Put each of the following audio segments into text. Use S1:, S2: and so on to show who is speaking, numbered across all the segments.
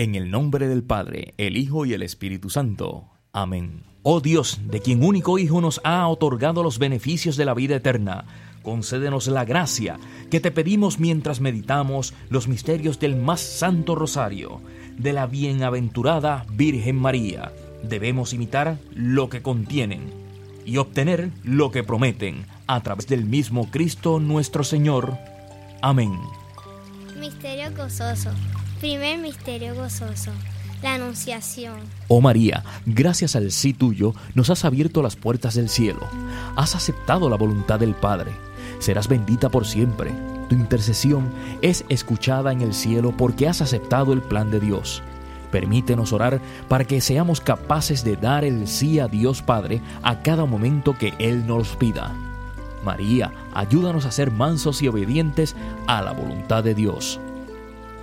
S1: En el nombre del Padre, el Hijo y el Espíritu Santo. Amén. Oh Dios, de quien único Hijo nos ha otorgado los beneficios de la vida eterna, concédenos la gracia que te pedimos mientras meditamos los misterios del más santo rosario, de la bienaventurada Virgen María. Debemos imitar lo que contienen y obtener lo que prometen a través del mismo Cristo nuestro Señor. Amén.
S2: Misterio gozoso. Primer misterio gozoso. La Anunciación.
S1: Oh María, gracias al sí tuyo nos has abierto las puertas del cielo. Has aceptado la voluntad del Padre. Serás bendita por siempre. Tu intercesión es escuchada en el cielo porque has aceptado el plan de Dios. Permítenos orar para que seamos capaces de dar el sí a Dios Padre a cada momento que Él nos pida. María, ayúdanos a ser mansos y obedientes a la voluntad de Dios.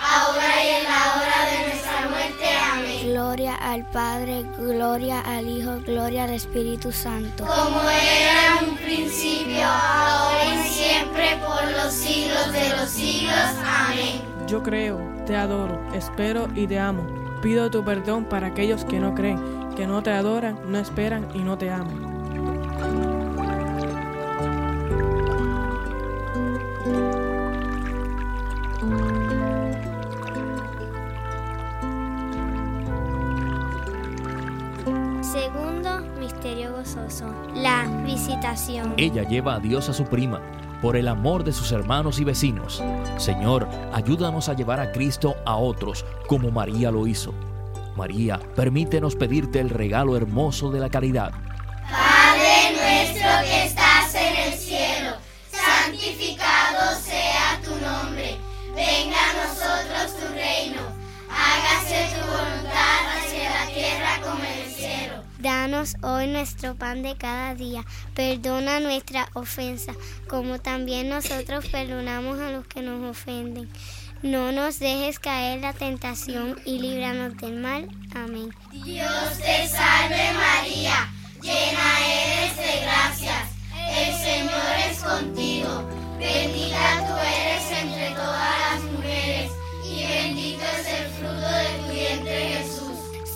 S3: ahora y en la hora de nuestra muerte. Amén.
S4: Gloria al Padre, gloria al Hijo, gloria al Espíritu Santo.
S3: Como era en un principio, ahora y siempre, por los siglos de los siglos. Amén.
S5: Yo creo, te adoro, espero y te amo. Pido tu perdón para aquellos que no creen, que no te adoran, no esperan y no te aman.
S2: Visitación.
S1: Ella lleva a Dios a su prima por el amor de sus hermanos y vecinos. Señor, ayúdanos a llevar a Cristo a otros como María lo hizo. María, permítenos pedirte el regalo hermoso de la caridad.
S3: Padre nuestro que estás
S2: Danos hoy nuestro pan de cada día. Perdona nuestra ofensa, como también nosotros perdonamos a los que nos ofenden. No nos dejes caer la tentación y líbranos del mal. Amén.
S3: Dios te salve María, llena eres de gracias. El Señor es contigo. Bendita tú eres entre todas las mujeres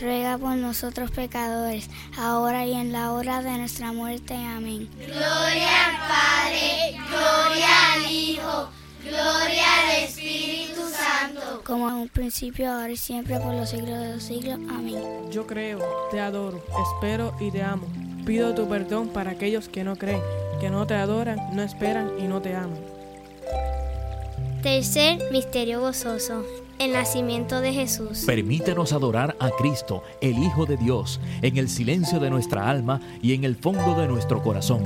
S4: ruega por nosotros pecadores, ahora y en la hora de nuestra muerte. Amén.
S3: Gloria al Padre, gloria al Hijo, gloria al Espíritu Santo.
S4: Como en un principio, ahora y siempre, por los siglos de los siglos. Amén.
S5: Yo creo, te adoro, espero y te amo. Pido tu perdón para aquellos que no creen, que no te adoran, no esperan y no te aman.
S2: Tercer misterio gozoso, el nacimiento de Jesús.
S1: Permítenos adorar a Cristo, el Hijo de Dios, en el silencio de nuestra alma y en el fondo de nuestro corazón.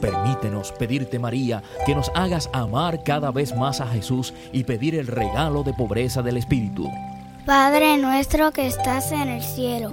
S1: Permítenos pedirte, María, que nos hagas amar cada vez más a Jesús y pedir el regalo de pobreza del Espíritu.
S4: Padre nuestro que estás en el cielo,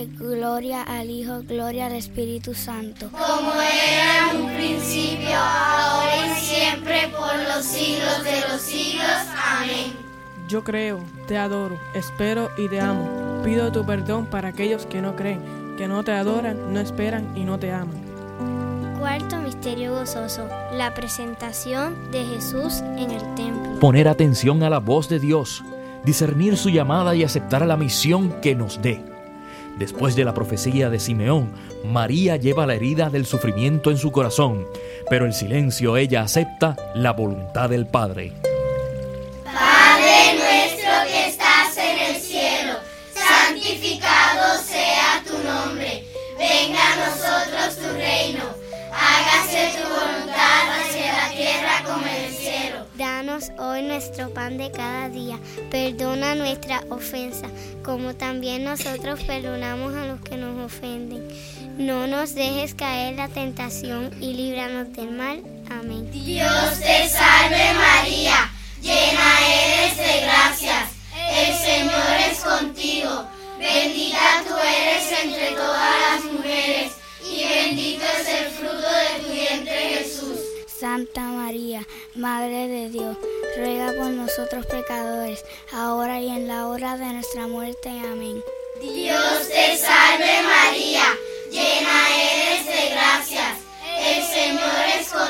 S4: Padre, gloria al Hijo, gloria al Espíritu Santo.
S3: Como era en un principio, ahora y siempre, por los siglos de los siglos. Amén.
S5: Yo creo, te adoro, espero y te amo. Pido tu perdón para aquellos que no creen, que no te adoran, no esperan y no te aman.
S2: Cuarto misterio gozoso, la presentación de Jesús en el templo.
S1: Poner atención a la voz de Dios, discernir su llamada y aceptar la misión que nos dé. Después de la profecía de Simeón, María lleva la herida del sufrimiento en su corazón, pero el silencio ella acepta la voluntad del Padre.
S3: Padre nuestro que estás en el cielo, santificado sea
S2: Danos hoy nuestro pan de cada día. Perdona nuestra ofensa, como también nosotros perdonamos a los que nos ofenden. No nos dejes caer la tentación y líbranos del mal. Amén.
S3: Dios te salve María, llena eres de gracias. El Señor es contigo. Bendita tú eres entre todas las mujeres y bendito es el fruto de tu vientre Jesús.
S4: Santa María, Madre de Dios, ruega por nosotros pecadores, ahora y en la hora de nuestra muerte. Amén.
S3: Dios te salve María, llena eres de gracias, el Señor es contigo,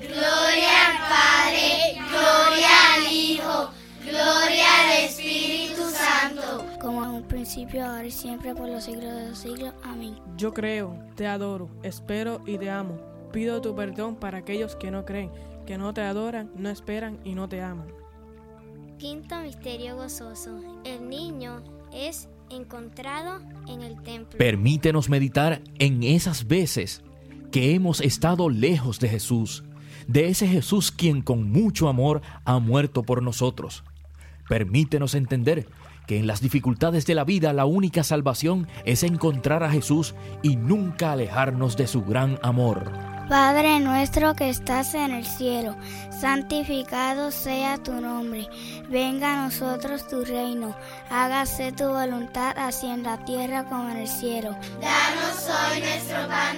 S3: Gloria al Padre, gloria al Hijo, gloria al Espíritu Santo.
S4: Como en un principio, ahora y siempre, por los siglos de los siglos. Amén.
S5: Yo creo, te adoro, espero y te amo. Pido tu perdón para aquellos que no creen, que no te adoran, no esperan y no te aman.
S2: Quinto misterio gozoso. El niño es encontrado en el templo.
S1: Permítenos meditar en esas veces que hemos estado lejos de Jesús, de ese Jesús quien con mucho amor ha muerto por nosotros. Permítenos entender que en las dificultades de la vida la única salvación es encontrar a Jesús y nunca alejarnos de su gran amor.
S4: Padre nuestro que estás en el cielo, santificado sea tu nombre. Venga a nosotros tu reino. Hágase tu voluntad así en la tierra como en el cielo.
S3: Danos hoy nuestro pan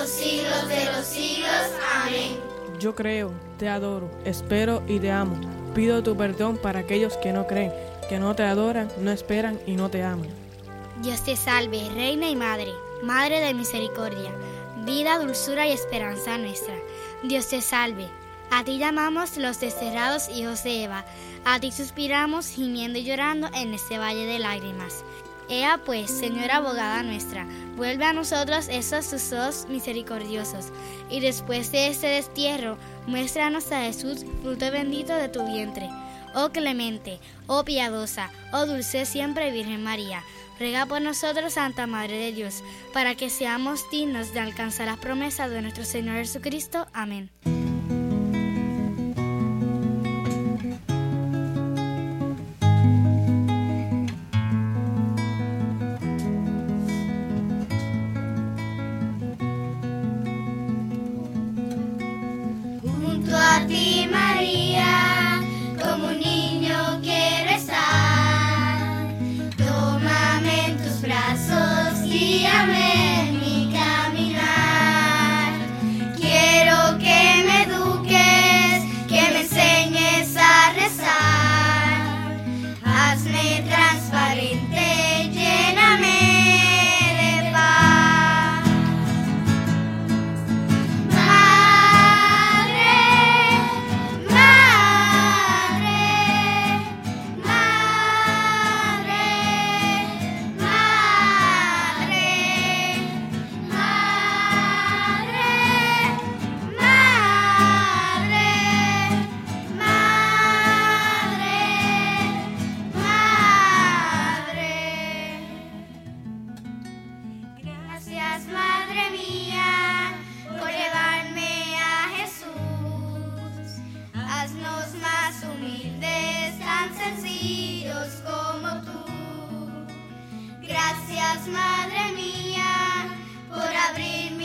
S3: los siglos de los siglos. Amén.
S5: Yo creo, te adoro, espero y te amo. Pido tu perdón para aquellos que no creen, que no te adoran, no esperan y no te aman.
S6: Dios te salve, Reina y Madre, Madre de misericordia, vida, dulzura y esperanza nuestra. Dios te salve. A ti llamamos los desterrados hijos de Eva, a ti suspiramos gimiendo y llorando en este valle de lágrimas. Ea pues, Señora abogada nuestra, vuelve a nosotros esos tus ojos misericordiosos, y después de este destierro, muéstranos a Jesús, fruto bendito de tu vientre. Oh clemente, oh piadosa, oh dulce siempre Virgen María, ruega por nosotros, Santa Madre de Dios, para que seamos dignos de alcanzar las promesas de nuestro Señor Jesucristo. Amén.
S3: Madre mía, por abrirme